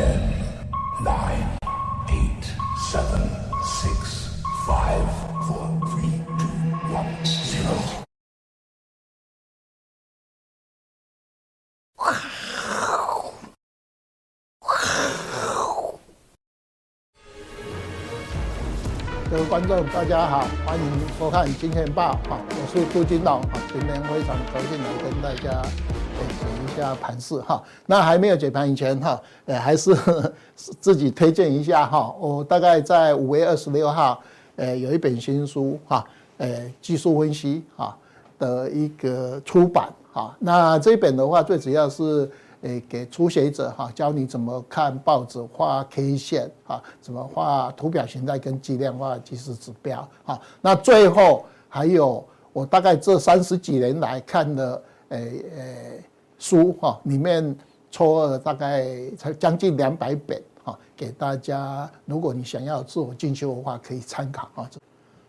Ten, nine, eight, seven, six, five, four, three, two, one, zero. 各位观众，大家好，欢迎收看《金钱报》哈，我是杜金龙哈，今天非常高兴来跟大家解一下盘势哈。那还没有解盘以前哈，呃，还是 自己推荐一下哈。我大概在五月二十六号，呃，有一本新书哈，呃，技术分析哈的一个出版哈。那这本的话，最主要是。诶，给初学者哈，教你怎么看报纸画 K 线啊，怎么画图表形态跟计量化技术指标啊。那最后还有我大概这三十几年来看的诶诶书哈，里面抽了大概才将近两百本哈，给大家。如果你想要自我进修的话，可以参考啊。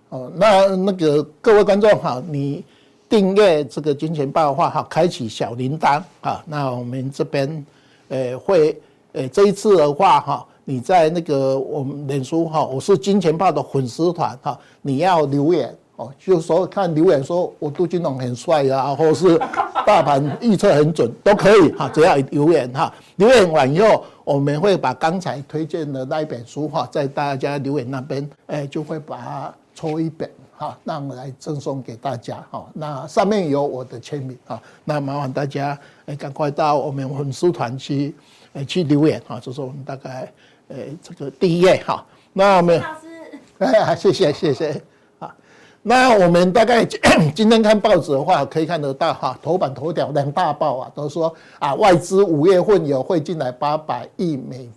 哦，那那个各位观众哈，你。订阅这个金钱报的话，哈，开启小铃铛啊。那我们这边，呃，会，呃，这一次的话，哈，你在那个我们脸书哈，我是金钱报的粉丝团哈，你要留言哦，就是说看留言说我杜金龙很帅啊，或是大盘预测很准都可以哈，只要留言哈，留言完以后，我们会把刚才推荐的那一本书哈，在大家留言那边，哎，就会把它抽一本。哈，那我们来赠送给大家。哈，那上面有我的签名。哈，那麻烦大家哎，赶快到我们粉丝团去哎去留言。哈，这是我们大概诶这个第一页。哈，那我们老师，哎，谢谢谢谢。那我们大概 今天看报纸的话，可以看得到哈，头版头条两大报啊，都说啊，外资五月份有汇进来八百亿美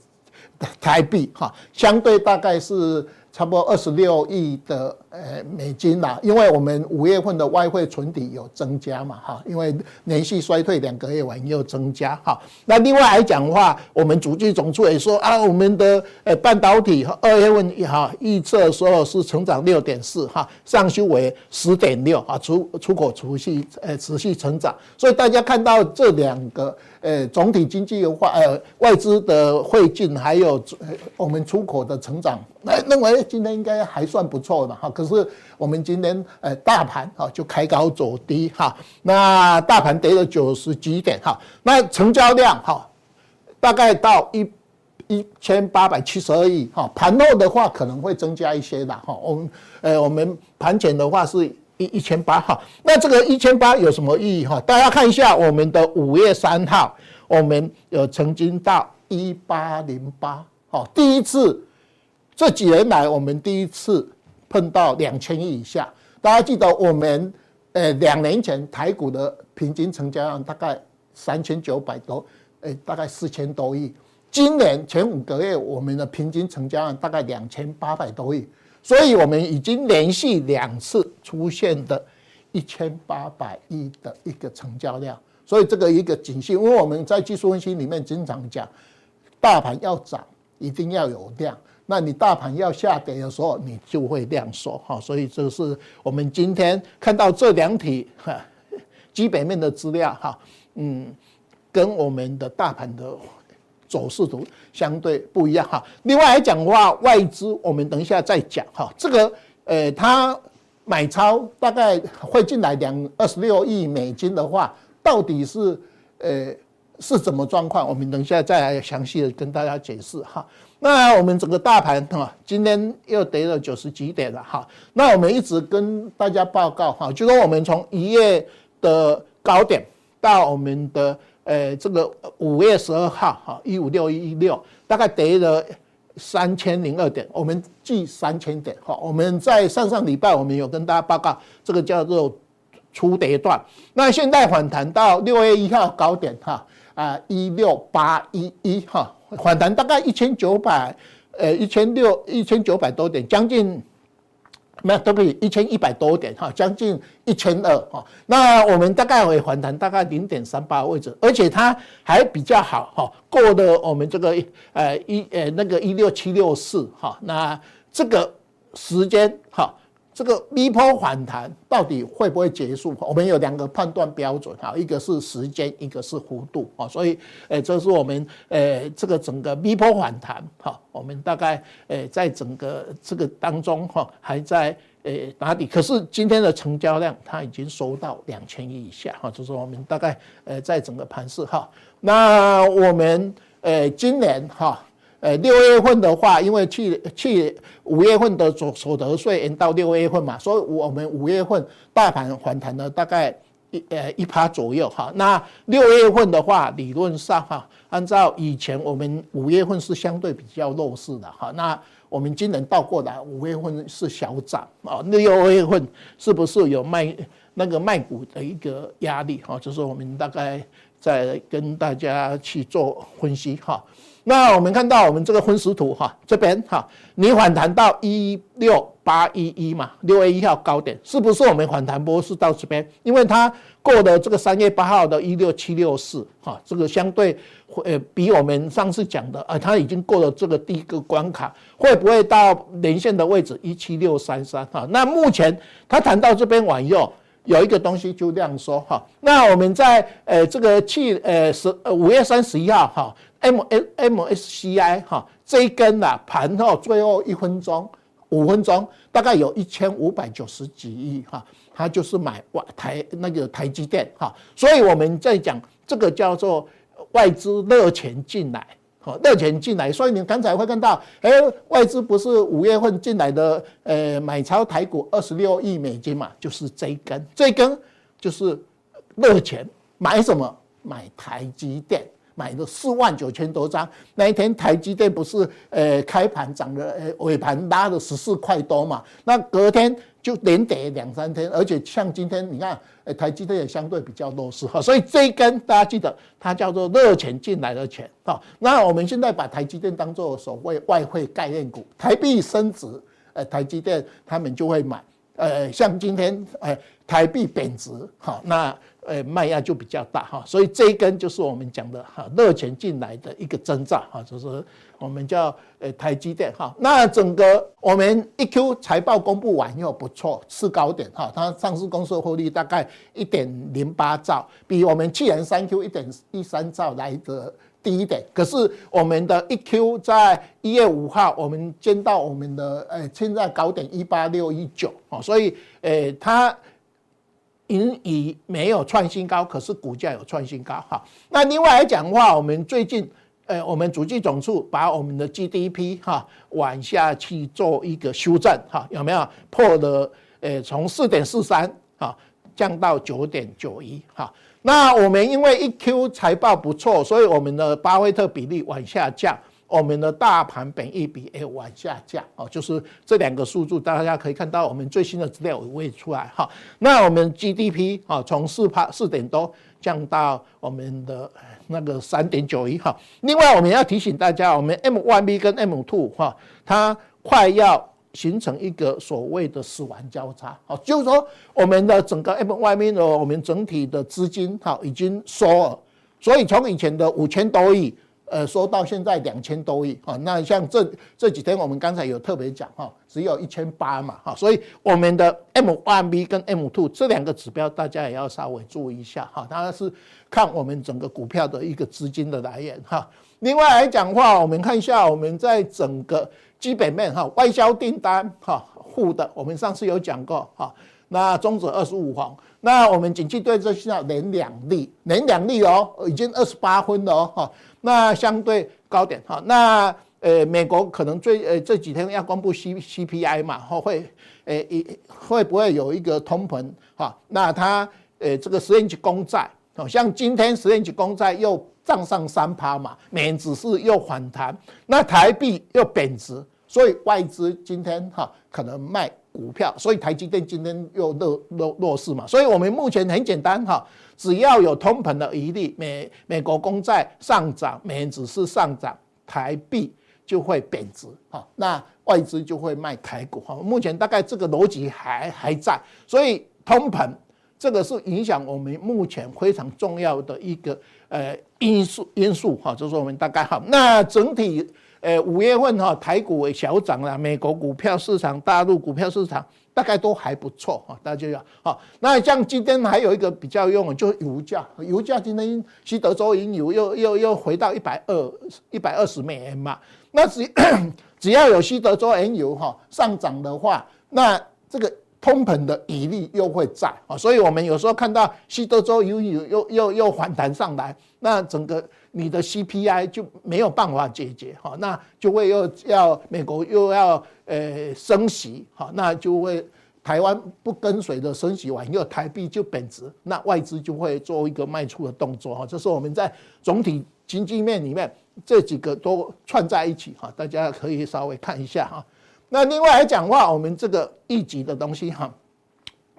台币。哈，相对大概是。差不多二十六亿的呃美金啦，因为我们五月份的外汇存底有增加嘛哈，因为连续衰退两个月完又增加哈。那另外来讲的话，我们主计总处也说啊，我们的呃半导体二月份哈预测说是成长六点四哈，上修为十点六啊，出出口持续呃持续成长，所以大家看到这两个。呃，总体经济的话，呃，外资的汇进，还有我们出口的成长，那认为今天应该还算不错的哈。可是我们今天呃，大盘哈就开高走低哈，那大盘跌了九十几点哈，那成交量哈大概到一一千八百七十二亿哈，盘后的话可能会增加一些的哈。我们呃，我们盘前的话是。一千八哈，那这个一千八有什么意义哈？大家看一下我们的五月三号，我们有曾经到一八零八，好，第一次这几年来我们第一次碰到两千亿以下。大家记得我们呃两年前台股的平均成交量大概三千九百多，诶，大概四千多亿。今年前五个月我们的平均成交量大概两千八百多亿。所以，我们已经连续两次出现的一千八百亿的一个成交量，所以这个一个警讯，因为我们在技术分析里面经常讲，大盘要涨一定要有量，那你大盘要下跌的时候，你就会量缩哈。所以，这是我们今天看到这两体哈 基本面的资料哈，嗯，跟我们的大盘的。走势图相对不一样哈。另外来讲的话，外资我们等一下再讲哈。这个呃，它买超大概会进来两二十六亿美金的话，到底是呃是怎么状况？我们等一下再来详细的跟大家解释哈。那我们整个大盘哈，今天又跌了九十几点了哈。那我们一直跟大家报告哈，就说我们从一月的高点到我们的。呃，这个五月十二号，哈，一五六一六，大概跌了三千零二点，我们记三千点，哈，我们在上上礼拜我们有跟大家报告，这个叫做初跌段。那现在反弹到六月一号高点，哈，啊，一六八一一，哈，反弹大概一千九百，呃，一千六一千九百多点，将近。那都可以一千一百多点哈，将近一千二哈。那我们大概会反弹大概零点三八位置，而且它还比较好哈，过了我们这个呃一呃那个一六七六四哈。那这个时间哈，这个 V 波反弹到底会不会结束？我们有两个判断标准哈，一个是时间，一个是幅度啊。所以，诶，这是我们诶这个整个 V 波反弹哈，我们大概诶在整个这个当中哈还在诶打底。可是今天的成交量它已经收到两千亿以下哈，就是我们大概诶在整个盘势哈。那我们诶今年哈。呃，六月份的话，因为去去五月份的所所得税延到六月份嘛，所以我们五月份大盘反弹了大概一呃一趴左右哈。那六月份的话，理论上哈，按照以前我们五月份是相对比较弱势的哈。那我们今年倒过来，五月份是小涨啊，六月份是不是有卖那个卖股的一个压力哈？就是我们大概在跟大家去做分析哈。那我们看到我们这个分时图哈，这边哈，你反弹到一六八一一嘛，六月一号高点，是不是我们反弹波是到这边？因为它过了这个三月八号的一六七六四哈，这个相对呃比我们上次讲的啊，它已经过了这个第一个关卡，会不会到连线的位置一七六三三哈？那目前它谈到这边往右，有一个东西就这样说哈。那我们在呃这个去呃十呃五月三十一号哈。M S M S C I 哈，这一根呐盘后最后一分钟五分钟大概有一千五百九十几亿哈，它就是买外台那个台积电哈，所以我们在讲这个叫做外资热钱进来，哈热钱进来，所以你刚才会看到，哎外资不是五月份进来的，呃买超台股二十六亿美金嘛，就是这一根，这一根就是热钱买什么？买台积电。买了四万九千多张，那一天台积电不是呃开盘涨了，呃尾盘拉了十四块多嘛？那隔天就连跌两三天，而且像今天你看，呃台积电也相对比较弱势哈，所以这一根大家记得它叫做热钱进来的钱哈。那我们现在把台积电当做所谓外汇概念股，台币升值，呃台积电他们就会买，呃像今天呃台币贬值哈那。呃，卖压就比较大哈，所以这一根就是我们讲的哈热钱进来的一个征兆哈，就是我们叫呃台积电哈。那整个我们一 Q 财报公布完又不错，次高点哈，它上市公司的获利大概一点零八兆，比我们去年三 Q 一点一三兆来的低一点。可是我们的一 Q 在一月五号，我们见到我们的呃现在高点一八六一九啊，所以呃它。盈余没有创新高，可是股价有创新高哈。那另外来讲的话，我们最近呃，我们主计总处把我们的 GDP 哈往下去做一个修正哈，有没有破了？呃，从四点四三哈降到九点九一哈。那我们因为一 Q 财报不错，所以我们的巴菲特比例往下降。我们的大盘本益比也往下降哦，就是这两个数字，大家可以看到我们最新的资料也会出来哈。那我们 GDP 啊，从四帕四点多降到我们的那个三点九一哈。另外，我们要提醒大家，我们 M1B 跟 M TWO 哈，它快要形成一个所谓的死亡交叉，好，就是说我们的整个 M1B 的我们整体的资金哈已经缩了，所以从以前的五千多亿。呃，说到现在两千多亿啊，那像这这几天我们刚才有特别讲哈，只有一千八嘛哈，所以我们的 M one B 跟 M two 这两个指标大家也要稍微注意一下哈，它是看我们整个股票的一个资金的来源哈。另外来讲的话，我们看一下我们在整个基本面哈，外销订单哈负的，我们上次有讲过哈，那中指二十五黄，那我们景气对策下连两例，连两例哦，已经二十八分了哦哈。那相对高点哈，那呃美国可能最呃这几天要公布 C C P I 嘛，会会呃一会不会有一个通膨哈？那它呃这个十年期公债，好像今天十年期公债又涨上三趴嘛，美元指数又反弹，那台币又贬值，所以外资今天哈可能卖股票，所以台积电今天又落落弱势嘛，所以我们目前很简单哈。只要有通膨的疑虑，美美国公债上涨，美元指数上涨，台币就会贬值，哈，那外资就会卖台股，哈，目前大概这个逻辑还还在，所以通膨这个是影响我们目前非常重要的一个呃因素因素，哈，就是我们大概哈，那整体呃五月份哈台股小涨了，美国股票市场、大陆股票市场大概都还不错哈，大家要好。那像今天还有一个比较用，就是油价，油价今天西德州原油又又又回到一百二一百二十美元嘛。那只 只要有西德州原油哈上涨的话，那这个通膨的疑虑又会在啊，所以我们有时候看到西德州又又又又反弹上来，那整个。你的 CPI 就没有办法解决哈，那就会又要美国又要呃升息哈，那就会台湾不跟随的升息完，又台币就贬值，那外资就会做一个卖出的动作哈。这是我们在总体经济面里面这几个都串在一起哈，大家可以稍微看一下哈。那另外来讲话，我们这个一级的东西哈，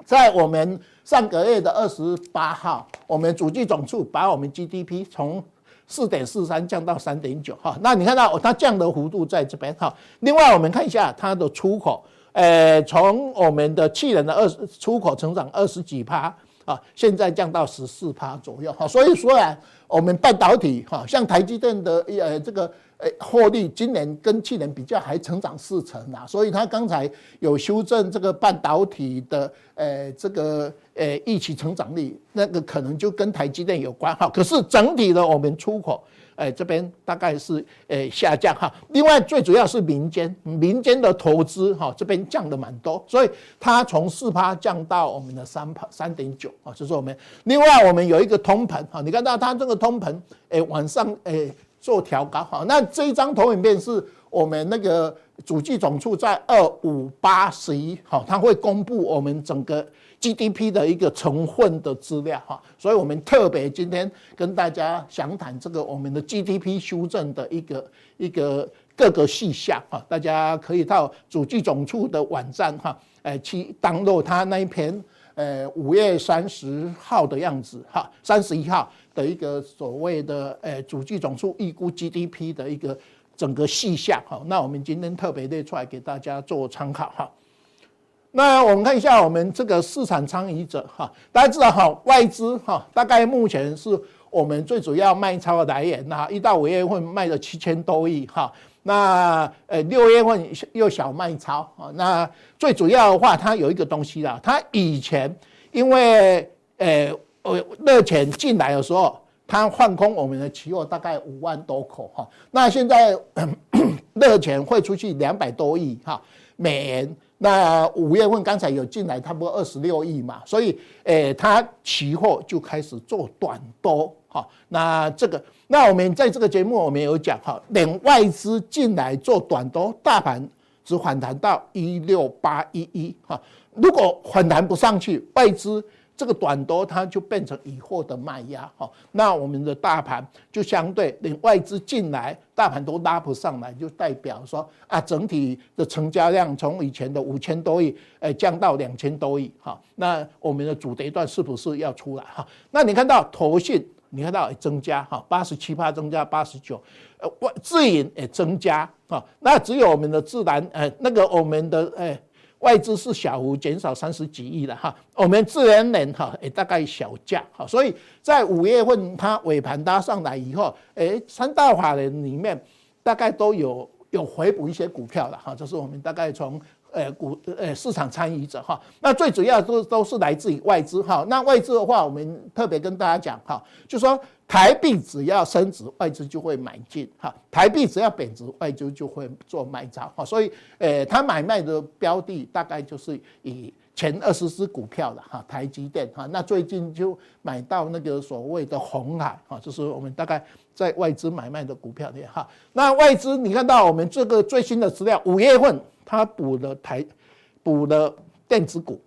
在我们上个月的二十八号，我们主计总处把我们 GDP 从四点四三降到三点九哈，那你看到它降的幅度在这边哈。另外我们看一下它的出口，呃，从我们的去年的二十出口成长二十几趴啊，现在降到十四趴左右哈。所以说啊，我们半导体哈，像台积电的呃这个。诶，获利今年跟去年比较还成长四成啊，所以他刚才有修正这个半导体的诶这个诶预期成长率，那个可能就跟台积电有关哈。可是整体的我们出口诶这边大概是诶下降哈。另外最主要是民间民间的投资哈这边降的蛮多，所以它从四趴降到我们的三趴三点九啊，就是我们另外我们有一个通膨哈，你看到它这个通膨诶往上诶。做调高哈，那这一张投影片是我们那个主计总处在二五八十一好，它会公布我们整个 GDP 的一个成分的资料哈，所以我们特别今天跟大家详谈这个我们的 GDP 修正的一个一个各个细项哈，大家可以到主计总处的网站哈，诶去 download 它那一篇。呃，五月三十号的样子哈，三十一号的一个所谓的呃，主计总数预估 GDP 的一个整个细项哈，那我们今天特别列出来给大家做参考哈。那我们看一下我们这个市场参与者哈，大家知道哈，外资哈，大概目前是我们最主要卖超的来源哈，一到五月份卖了七千多亿哈。那呃六月份又小卖超啊，那最主要的话，它有一个东西啦，它以前因为呃呃热钱进来的时候，它换空我们的期货大概五万多口哈，那现在 热钱汇出去两百多亿哈美元，那五月份刚才有进来差不多二十六亿嘛，所以诶它期货就开始做短多哈，那这个。那我们在这个节目，我们有讲哈，等外资进来做短多，大盘只反弹到一六八一一哈。如果反弹不上去，外资这个短多它就变成以货的卖压哈。那我们的大盘就相对连外资进来，大盘都拉不上来，就代表说啊，整体的成交量从以前的五千多亿，诶降到两千多亿哈。那我们的主跌段是不是要出来哈？那你看到投信。你看到增加哈，八十七趴增加八十九，呃外自营也增加哈，那只有我们的自然呃那个我们的呃外资是小幅减少三十几亿了哈，我们自然人哈也大概小价哈，所以在五月份它尾盘搭上来以后，诶三大法人里面大概都有有回补一些股票了哈，这是我们大概从。呃，股呃市场参与者哈，那最主要都都是来自于外资哈。那外资的话，我们特别跟大家讲哈，就说台币只要升值，外资就会买进哈；台币只要贬值，外资就会做卖账哈。所以，呃，他买卖的标的大概就是以前二十只股票的哈，台积电哈。那最近就买到那个所谓的红海哈，就是我们大概在外资买卖的股票的哈。那外资你看到我们这个最新的资料，五月份。他补了台，补了电子股，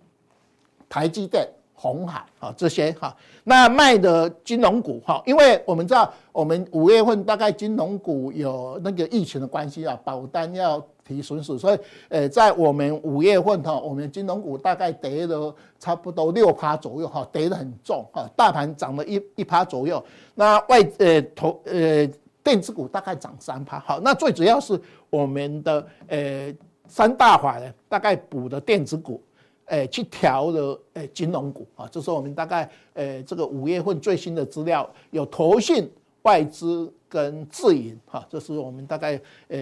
台积电、红海啊这些哈，那卖的金融股哈，因为我们知道我们五月份大概金融股有那个疫情的关系啊，保单要提损失，所以呃，在我们五月份哈，我们金融股大概跌了差不多六趴左右哈，跌得很重哈，大盘涨了一一趴左右，那外呃投呃电子股大概涨三趴，好，那最主要是我们的呃。三大法人大概补的电子股，诶，去调的诶金融股啊，这是我们大概诶这个五月份最新的资料，有投信、外资跟自营哈，这是我们大概呃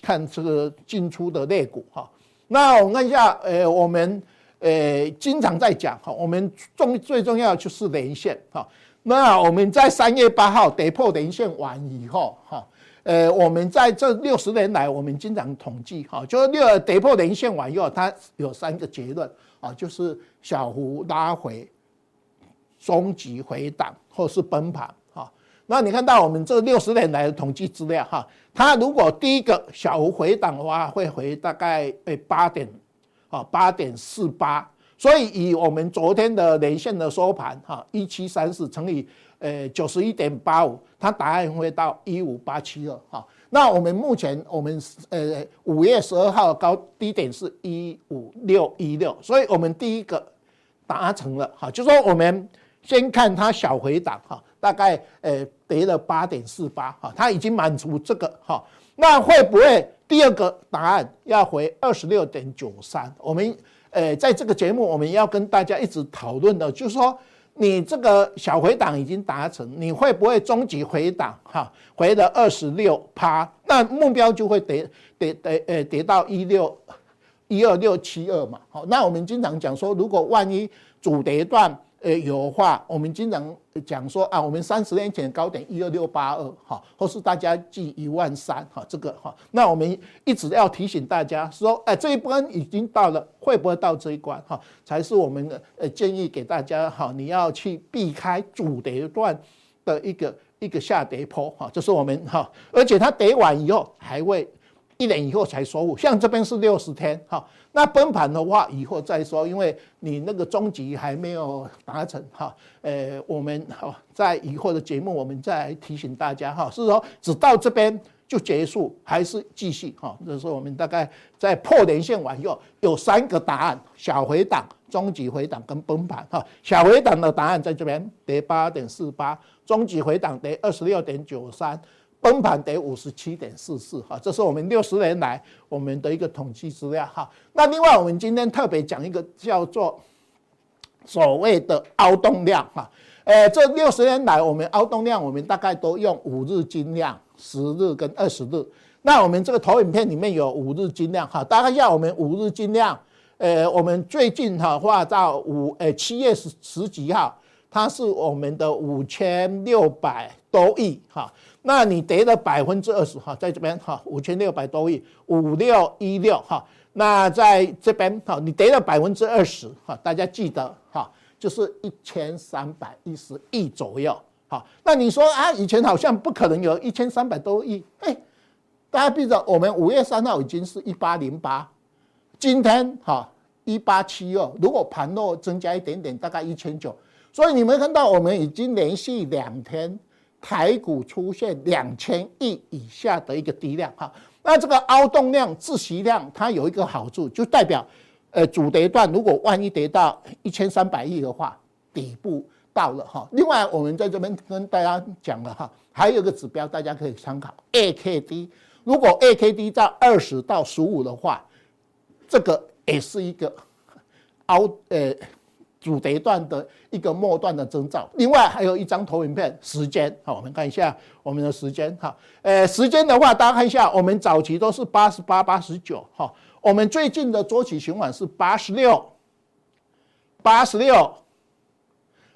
看这个进出的类股哈。那我们看一下，呃，我们呃经常在讲哈，我们重最重要就是连线哈。那我们在三月八号跌破连线完以后哈，呃，我们在这六十年来，我们经常统计哈，就是六跌破连线完以后，它有三个结论啊，就是小幅拉回、中级回档或是崩盘。那你看到我们这六十年来的统计资料哈，它如果第一个小幅回档的话，会回大概诶八点啊八点四八，所以以我们昨天的连线的收盘哈一七三四乘以呃九十一点八五，它答案会到一五八七二哈。那我们目前我们呃五月十二号高低点是一五六一六，所以我们第一个达成了哈，就说我们。先看它小回档哈，大概呃跌了八点四八哈，它已经满足这个哈，那会不会第二个答案要回二十六点九三？我们呃在这个节目我们要跟大家一直讨论的，就是说你这个小回档已经达成，你会不会终极回档哈，回了二十六趴？那目标就会跌跌跌呃跌到一六一二六七二嘛。好，那我们经常讲说，如果万一主跌段。呃，有话我们经常讲说啊，我们三十年前高点一二六八二哈，或是大家记一万三哈，这个哈，那我们一直要提醒大家说，哎，这一关已经到了，会不会到这一关哈，才是我们的呃建议给大家哈，你要去避开主跌段的一个一个下跌坡哈，这是我们哈，而且它跌完以后还会一年以后才收复，像这边是六十天哈。那崩盘的话，以后再说，因为你那个终极还没有达成哈。呃，我们哈在以后的节目，我们再提醒大家哈，是说只到这边就结束，还是继续哈？这是我们大概在破连线完以后，有三个答案：小回档、终极回档跟崩盘哈。小回档的答案在这边，跌八点四八；终极回档跌二十六点九三。崩盘得五十七点四四哈，这是我们六十年来我们的一个统计资料哈。那另外我们今天特别讲一个叫做所谓的凹洞量哈。呃，这六十年来我们凹洞量我们大概都用五日均量、十日跟二十日。那我们这个投影片里面有五日均量哈，大概要我们五日均量，呃，我们最近哈画到五呃七月十十几号，它是我们的五千六百多亿哈。那你跌了百分之二十哈，在这边哈五千六百多亿五六一六哈，那在这边哈你跌了百分之二十哈，大家记得哈，就是一千三百一十亿左右哈。那你说啊，以前好像不可能有一千三百多亿，哎，大家记得我们五月三号已经是一八零八，今天哈一八七二，如果盘落增加一点点，大概一千九，所以你们看到我们已经连续两天。台股出现两千亿以下的一个低量哈，那这个凹洞量、窒息量，它有一个好处，就代表，呃，主跌段如果万一跌到一千三百亿的话，底部到了哈。另外，我们在这边跟大家讲了哈，还有一个指标大家可以参考，AKD，如果 AKD 在二十到十五的话，这个也是一个凹呃。主跌段的一个末段的征兆，另外还有一张投影片，时间。好，我们看一下我们的时间哈，呃，时间的话，大家看一下，我们早期都是八十八、八十九哈，我们最近的周期循环是八十六、八十六，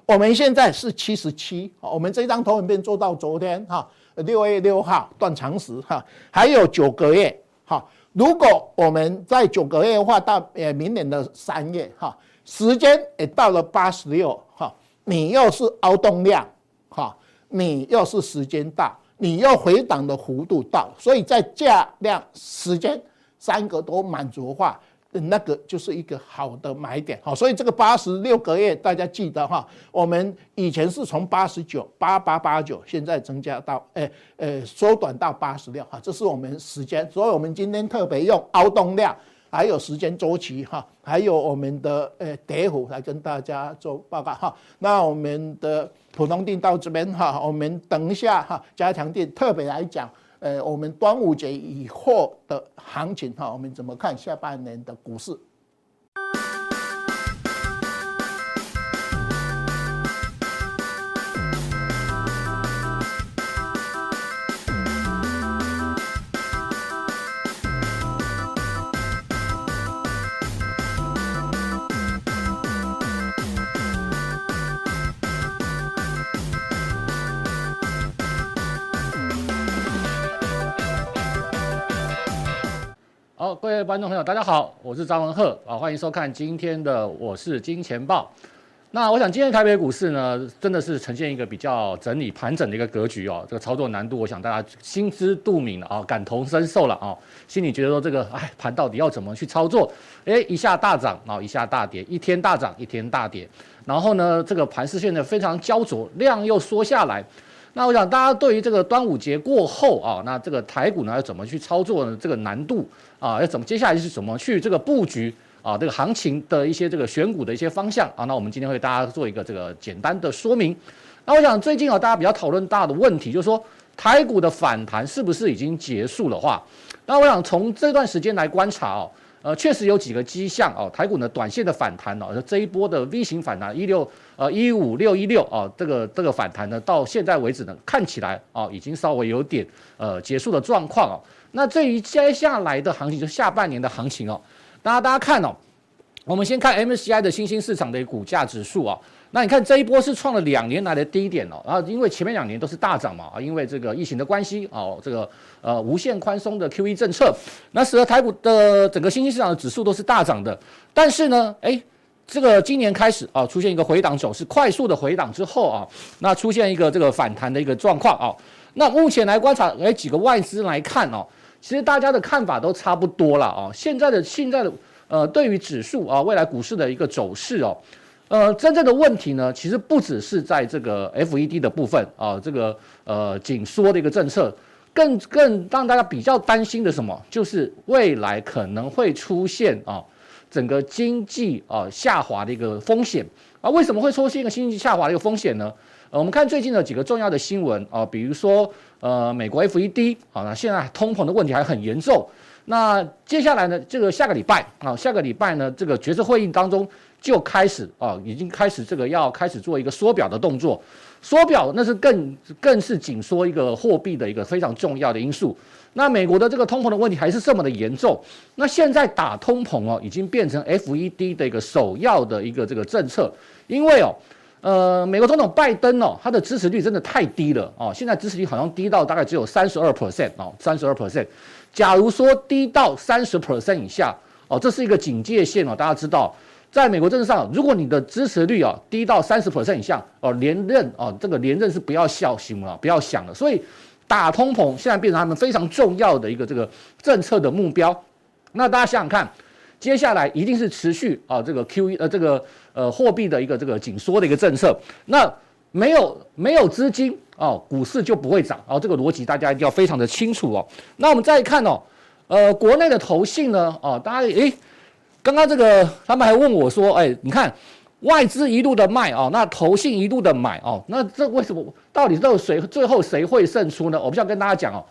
我们现在是七十七，我们这张投影片做到昨天哈，六月六号断长时哈，还有九个月哈，如果我们在九个月的话，到呃明年的三月哈。时间也到了八十六哈，你又是凹动量哈，你又是时间大，你又回档的幅度大，所以在价量时间三个都满足的话，那个就是一个好的买点哈。所以这个八十六个月大家记得哈，我们以前是从八十九八八八九，现在增加到诶诶缩短到八十六哈，这是我们时间，所以我们今天特别用凹动量。还有时间周期哈，还有我们的呃跌幅来跟大家做报告哈。那我们的普通定到这边哈，我们等一下哈加强定特别来讲，呃，我们端午节以后的行情哈，我们怎么看下半年的股市？观众朋友，大家好，我是张文鹤啊，欢迎收看今天的我是金钱豹。那我想今天台北股市呢，真的是呈现一个比较整理盘整的一个格局哦。这个操作难度，我想大家心知肚明了啊，感同身受了啊，心里觉得说这个哎盘到底要怎么去操作？哎，一下大涨然后，一下大跌，一天大涨，一天大跌，然后呢，这个盘势现在非常焦灼，量又缩下来。那我想大家对于这个端午节过后啊，那这个台股呢要怎么去操作呢？这个难度啊，要怎么接下来是怎么去这个布局啊？这个行情的一些这个选股的一些方向啊，那我们今天会为大家做一个这个简单的说明。那我想最近啊，大家比较讨论大的问题就是说，台股的反弹是不是已经结束的话？那我想从这段时间来观察哦。呃，确实有几个迹象哦，台股呢短线的反弹哦，这一波的 V 型反弹一六呃一五六一六哦，这个这个反弹呢，到现在为止呢，看起来哦，已经稍微有点呃结束的状况哦。那至于接下来的行情，就下半年的行情哦，大家大家看哦，我们先看 MCI 的新兴市场的股价指数啊。那你看这一波是创了两年来的低点哦，然后因为前面两年都是大涨嘛啊，因为这个疫情的关系哦，这个呃无限宽松的 QE 政策，那使得台股的整个新兴市场的指数都是大涨的。但是呢，诶，这个今年开始啊，出现一个回档走势，快速的回档之后啊，那出现一个这个反弹的一个状况啊。那目前来观察，诶，几个外资来看哦，其实大家的看法都差不多了啊。现在的现在的呃，对于指数啊，未来股市的一个走势哦。呃，真正的问题呢，其实不只是在这个 FED 的部分啊，这个呃紧缩的一个政策，更更让大家比较担心的什么，就是未来可能会出现啊整个经济啊下滑的一个风险啊。为什么会出现一个经济下滑的一个风险呢？呃，我们看最近的几个重要的新闻啊，比如说呃美国 FED 啊，那现在通膨的问题还很严重。那接下来呢，这个下个礼拜啊，下个礼拜呢，这个决策会议当中。就开始啊，已经开始这个要开始做一个缩表的动作，缩表那是更更是紧缩一个货币的一个非常重要的因素。那美国的这个通膨的问题还是这么的严重，那现在打通膨哦，已经变成 FED 的一个首要的一个这个政策，因为哦，呃，美国总统拜登哦，他的支持率真的太低了哦，现在支持率好像低到大概只有三十二 percent 哦，三十二 percent。假如说低到三十 percent 以下哦，这是一个警戒线哦，大家知道。在美国政治上，如果你的支持率啊低到三十 percent 以下，哦连任哦这个连任是不要笑心了，不要想了。所以打通膨现在变成他们非常重要的一个这个政策的目标。那大家想想看，接下来一定是持续啊这个 QE 呃这个呃货币的一个这个紧缩的一个政策。那没有没有资金哦，股市就不会涨哦。这个逻辑大家一定要非常的清楚哦。那我们再看哦，呃国内的投信呢哦，大家诶。刚刚这个，他们还问我说：“哎，你看外资一路的卖哦，那投信一路的买哦，那这为什么？到底都谁最后谁会胜出呢？”我不需要跟大家讲哦，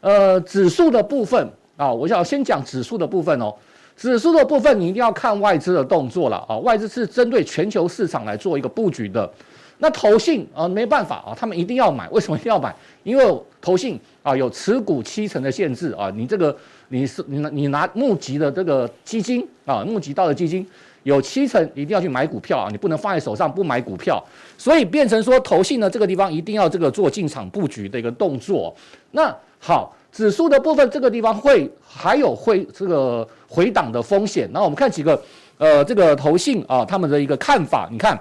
呃，指数的部分啊、哦，我想先讲指数的部分哦。指数的部分你一定要看外资的动作了啊、外资是针对全球市场来做一个布局的。那投信啊，没办法啊，他们一定要买。为什么一定要买？因为投信啊有持股七成的限制啊，你这个。你是你拿你拿募集的这个基金啊，募集到的基金有七成一定要去买股票啊，你不能放在手上不买股票，所以变成说投信呢这个地方一定要这个做进场布局的一个动作。那好，指数的部分这个地方会还有会这个回档的风险。那我们看几个呃这个投信啊他们的一个看法，你看，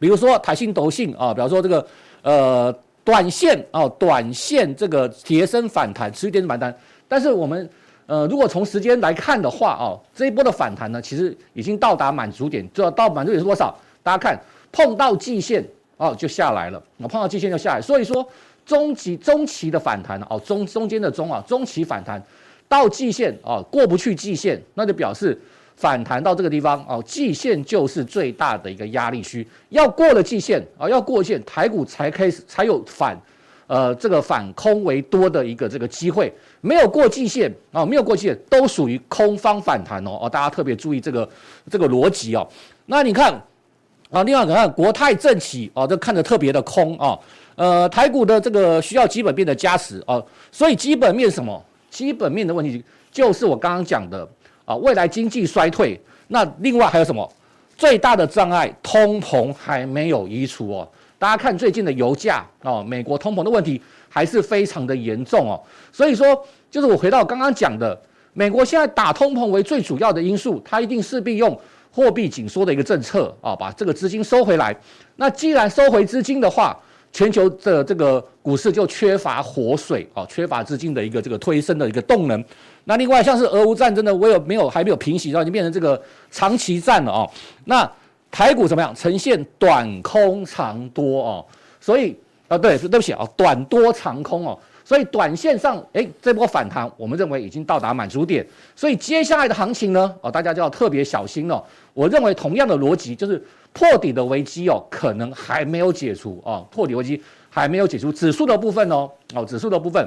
比如说台信投信啊，比方说这个呃短线啊短线这个跌升反弹持续跌升反弹，但是我们。呃，如果从时间来看的话，哦，这一波的反弹呢，其实已经到达满足点，就到满足点是多少？大家看，碰到季线哦，就下来了，碰到季线就下来。所以说，中期中期的反弹哦，中中间的中啊，中期反弹到季线哦，过不去季线，那就表示反弹到这个地方哦，季线就是最大的一个压力区，要过了季线啊，要过线，台股才开始才有反。呃，这个反空为多的一个这个机会，没有过季线啊，没有过季线都属于空方反弹哦哦，大家特别注意这个这个逻辑哦。那你看啊，另外你看国泰正奇哦，这看着特别的空啊。呃，台股的这个需要基本面的加持哦，所以基本面什么？基本面的问题就是我刚刚讲的啊，未来经济衰退。那另外还有什么？最大的障碍，通膨还没有移除哦。大家看最近的油价哦，美国通膨的问题还是非常的严重哦，所以说就是我回到刚刚讲的，美国现在打通膨为最主要的因素，它一定势必用货币紧缩的一个政策啊，把这个资金收回来。那既然收回资金的话，全球的这个股市就缺乏活水啊，缺乏资金的一个这个推升的一个动能。那另外像是俄乌战争的，我有没有还没有平息，然后已经变成这个长期战了哦。那台股怎么样？呈现短空长多哦，所以啊，对，对不起啊，短多长空哦。所以短线上，诶，这波反弹，我们认为已经到达满足点。所以接下来的行情呢，哦，大家就要特别小心了。我认为同样的逻辑，就是破底的危机哦，可能还没有解除哦，破底危机还没有解除。指数的部分哦，哦，指数的部分，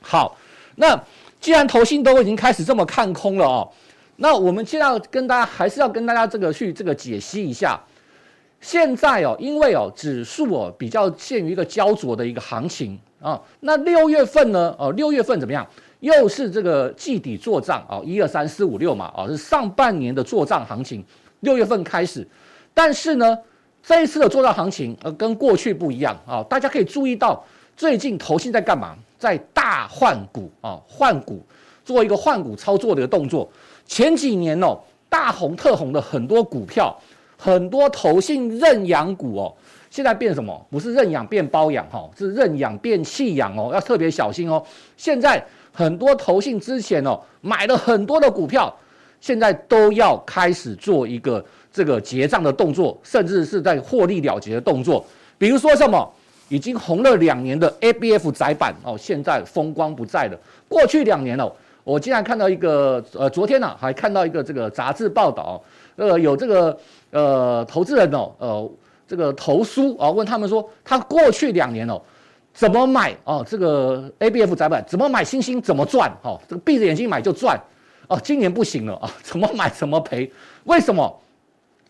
好，那既然投信都已经开始这么看空了哦，那我们现在要跟大家还是要跟大家这个去这个解析一下。现在哦，因为哦，指数哦比较陷于一个焦灼的一个行情。啊，那六月份呢？哦，六月份怎么样？又是这个季底做账啊，一二三四五六嘛，啊，是上半年的做账行情。六月份开始，但是呢，这一次的做账行情呃，跟过去不一样啊。大家可以注意到，最近投信在干嘛？在大换股啊，换股，做一个换股操作的一个动作。前几年哦，大红特红的很多股票，很多投信认养股哦。现在变什么？不是认养变包养哈，是认养变弃养哦，要特别小心哦。现在很多投信之前哦买了很多的股票，现在都要开始做一个这个结账的动作，甚至是在获利了结的动作。比如说什么已经红了两年的 ABF 载板哦，现在风光不再了。过去两年哦，我竟然看到一个呃，昨天呢、还看到一个这个杂志报道，呃，有这个呃投资人哦，呃。这个投书啊，问他们说，他过去两年哦，怎么买哦？这个 ABF 载板怎么买？星星怎么赚？哦，这个闭着眼睛买就赚哦。今年不行了啊，怎么买怎么赔？为什么？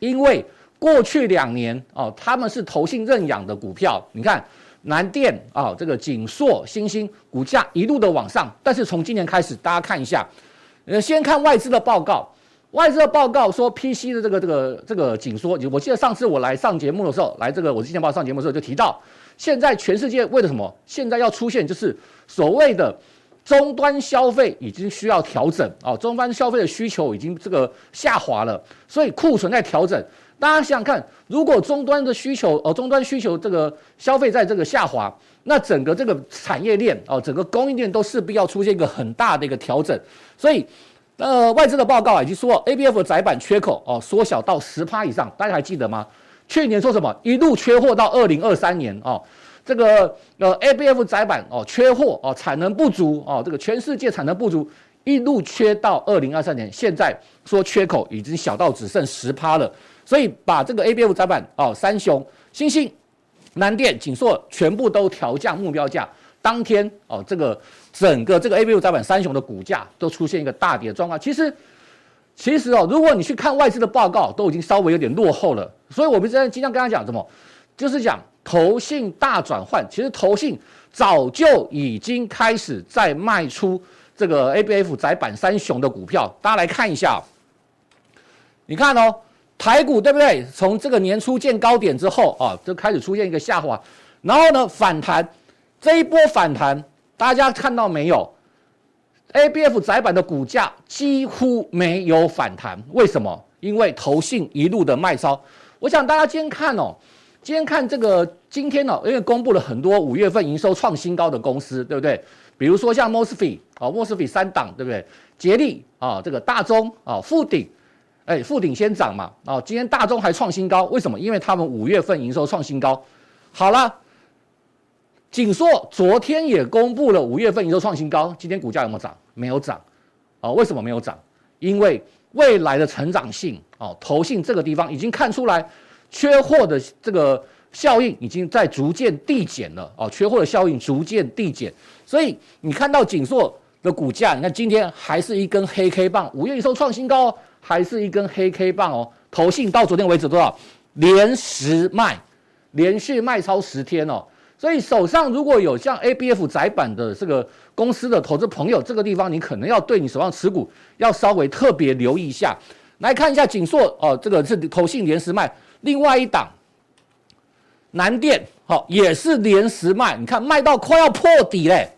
因为过去两年哦，他们是投信认养的股票。你看南电啊，这个景硕、星星股价一路的往上，但是从今年开始，大家看一下，呃，先看外资的报告。外资的报告说，PC 的这个这个这个紧缩，我记得上次我来上节目的时候，来这个我之前报上节目的时候就提到，现在全世界为了什么？现在要出现就是所谓的终端消费已经需要调整啊，终端消费的需求已经这个下滑了，所以库存在调整。大家想想看，如果终端的需求哦，终端需求这个消费在这个下滑，那整个这个产业链哦，整个供应链都势必要出现一个很大的一个调整，所以。呃，外资的报告已经说，ABF 的载板缺口哦缩小到十趴以上，大家还记得吗？去年说什么？一路缺货到二零二三年哦，这个呃 ABF 载板哦缺货哦产能不足哦，这个全世界产能不足，一路缺到二零二三年，现在说缺口已经小到只剩十趴了，所以把这个 ABF 载板哦三雄、欣兴、南电、景硕全部都调降目标价。当天哦，这个整个这个 ABF 载板三雄的股价都出现一个大跌的状况。其实，其实哦，如果你去看外资的报告，都已经稍微有点落后了。所以我们现在经常跟他讲什么，就是讲投信大转换。其实投信早就已经开始在卖出这个 ABF 载板三雄的股票。大家来看一下，你看哦，台股对不对？从这个年初见高点之后啊，就开始出现一个下滑，然后呢反弹。这一波反弹，大家看到没有？ABF 窄板的股价几乎没有反弹，为什么？因为投信一路的卖超。我想大家今天看哦，今天看这个今天哦，因为公布了很多五月份营收创新高的公司，对不对？比如说像 m o s f e 啊 m o s f e 三档，对不对？杰力啊，这个大中啊，富鼎，哎，富鼎先涨嘛，哦，今天大中还创新高，为什么？因为他们五月份营收创新高。好了。景硕昨天也公布了五月份营收创新高，今天股价有没有涨？没有涨，啊，为什么没有涨？因为未来的成长性，哦，投信这个地方已经看出来，缺货的这个效应已经在逐渐递减了，哦，缺货的效应逐渐递减，所以你看到景硕的股价，你看今天还是一根黑 K 棒，五月营收创新高，还是一根黑 K 棒哦，投信到昨天为止多少？连十卖，连续卖超十天哦。所以手上如果有像 ABF 载板的这个公司的投资朋友，这个地方你可能要对你手上持股要稍微特别留意一下。来看一下景硕哦，这个是投信连十卖，另外一档南电好也是连十卖，你看卖到快要破底嘞，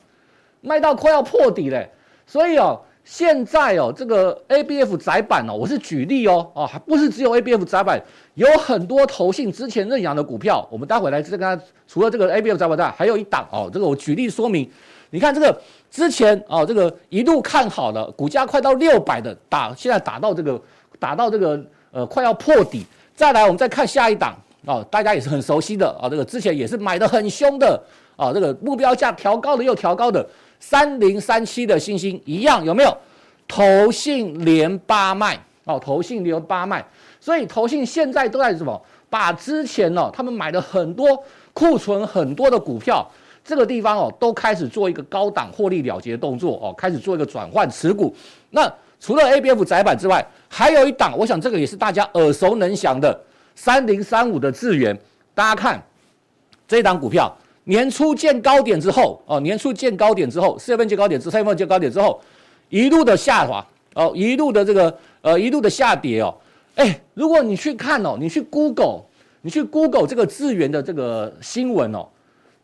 卖到快要破底嘞。所以哦，现在哦，这个 ABF 载板哦，我是举例哦，哦，还不是只有 ABF 载板，有很多投信之前认养的股票，我们待会来这个，除了这个 ABF 载板之外，还有一档哦，这个我举例说明。你看这个之前哦，这个一路看好的股价快到六百的打，现在打到这个打到这个呃快要破底。再来，我们再看下一档哦，大家也是很熟悉的啊，这个之前也是买得很凶的啊，这个目标价调高的又调高的。三零三七的欣兴一样有没有？投信连八卖哦，投信连八卖，所以投信现在都在什么？把之前呢、他们买了很多库存很多的股票，这个地方哦，都开始做一个高档获利了结动作哦，开始做一个转换持股。那除了 ABF 载板之外，还有一档，我想这个也是大家耳熟能详的三零三五的智源，大家看这一档股票。年初见高点之后，哦，年初见高点之后，四月份见高点之，三月份见高点之后，一路的下滑，哦，一路的这个，呃，一路的下跌哦，哎，如果你去看哦，你去 Google，你去 Google 这个资源的这个新闻哦，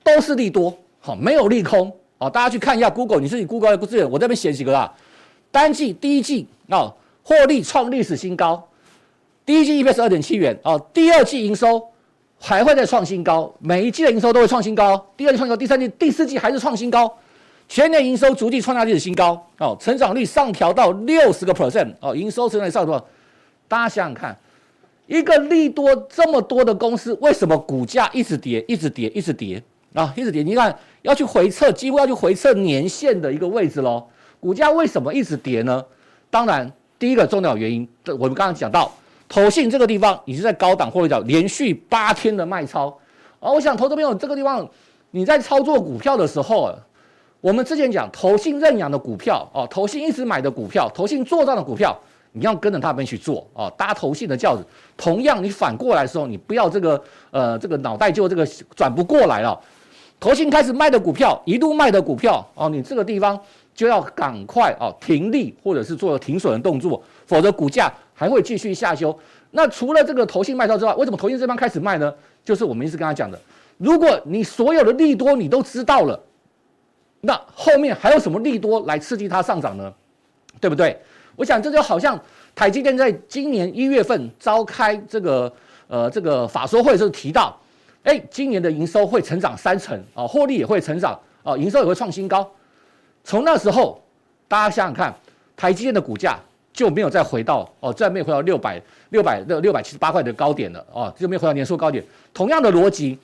都是利多，好，没有利空，哦，大家去看一下 Google，你自己 Google 资源，我这边写几个啦，单季第一季哦，获利创历史新高，第一季 EPS 二点七元，哦，第二季营收。还会再创新高，每一季的营收都会创新高，第二季创新高，第三季、第四季还是创新高，全年营收逐季创下历史新高哦，成长率上调到六十个 percent 哦，营收成长率上多少？大家想想看，一个利多这么多的公司，为什么股价一直跌、一直跌、一直跌啊？一直跌，你看要去回测，几乎要去回测年线的一个位置喽。股价为什么一直跌呢？当然，第一个重要原因，我们刚刚讲到。投信这个地方，你是在高档获利角，连续八天的卖超，哦、我想投资朋友这个地方，你在操作股票的时候，我们之前讲投信认养的股票，哦，投信一直买的股票，投信做账的股票，你要跟着他们去做，哦，搭投信的轿子。同样，你反过来的时候，你不要这个，呃，这个脑袋就这个转不过来了。投信开始卖的股票，一路卖的股票，哦，你这个地方就要赶快哦停利，或者是做停损的动作，否则股价。还会继续下修。那除了这个投信卖超之外，为什么投信这边开始卖呢？就是我们一直跟他讲的，如果你所有的利多你都知道了，那后面还有什么利多来刺激它上涨呢？对不对？我想这就好像台积电在今年一月份召开这个呃这个法说会的时候提到，哎，今年的营收会成长三成啊，获利也会成长啊，营收也会创新高。从那时候，大家想想看，台积电的股价。就没有再回到哦，再没有回到六百六百六六百七十八块的高点了哦，就没有回到年初高点。同样的逻辑，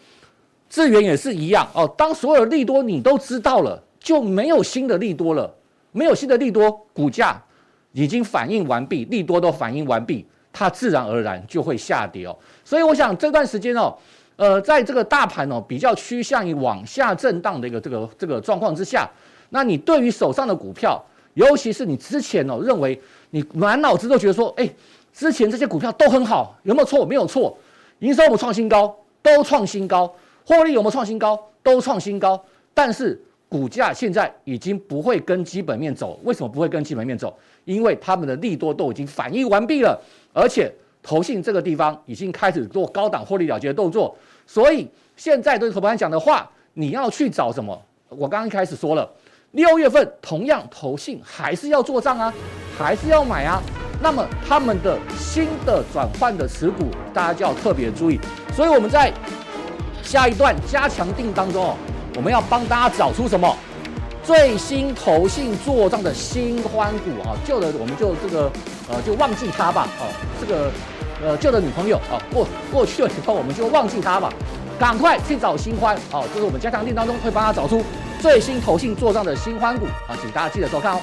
资源也是一样哦。当所有利多你都知道了，就没有新的利多了，没有新的利多，股价已经反应完毕，利多都反应完毕，它自然而然就会下跌哦。所以我想这段时间哦，呃，在这个大盘哦比较趋向于往下震荡的一个这个这个状况之下，那你对于手上的股票，尤其是你之前哦认为。你满脑子都觉得说，哎，之前这些股票都很好，有没有错？没有错，营收有创新高？都创新高，获利有没有创新高？都创新高。但是股价现在已经不会跟基本面走，为什么不会跟基本面走？因为他们的利多都已经反应完毕了，而且投信这个地方已经开始做高档获利了结的动作，所以现在对投盘讲的话，你要去找什么？我刚刚一开始说了。六月份同样投信还是要做账啊，还是要买啊。那么他们的新的转换的持股，大家就要特别注意。所以我们在下一段加强定当中哦，我们要帮大家找出什么最新投信做账的新欢股啊，旧的我们就这个呃就忘记它吧。哦，这个呃旧的女朋友啊，过过去了以后我们就忘记它吧，赶快去找新欢哦。这是我们加强店当中会帮他找出。最新投信做账的新欢股啊，请大家记得收看哦。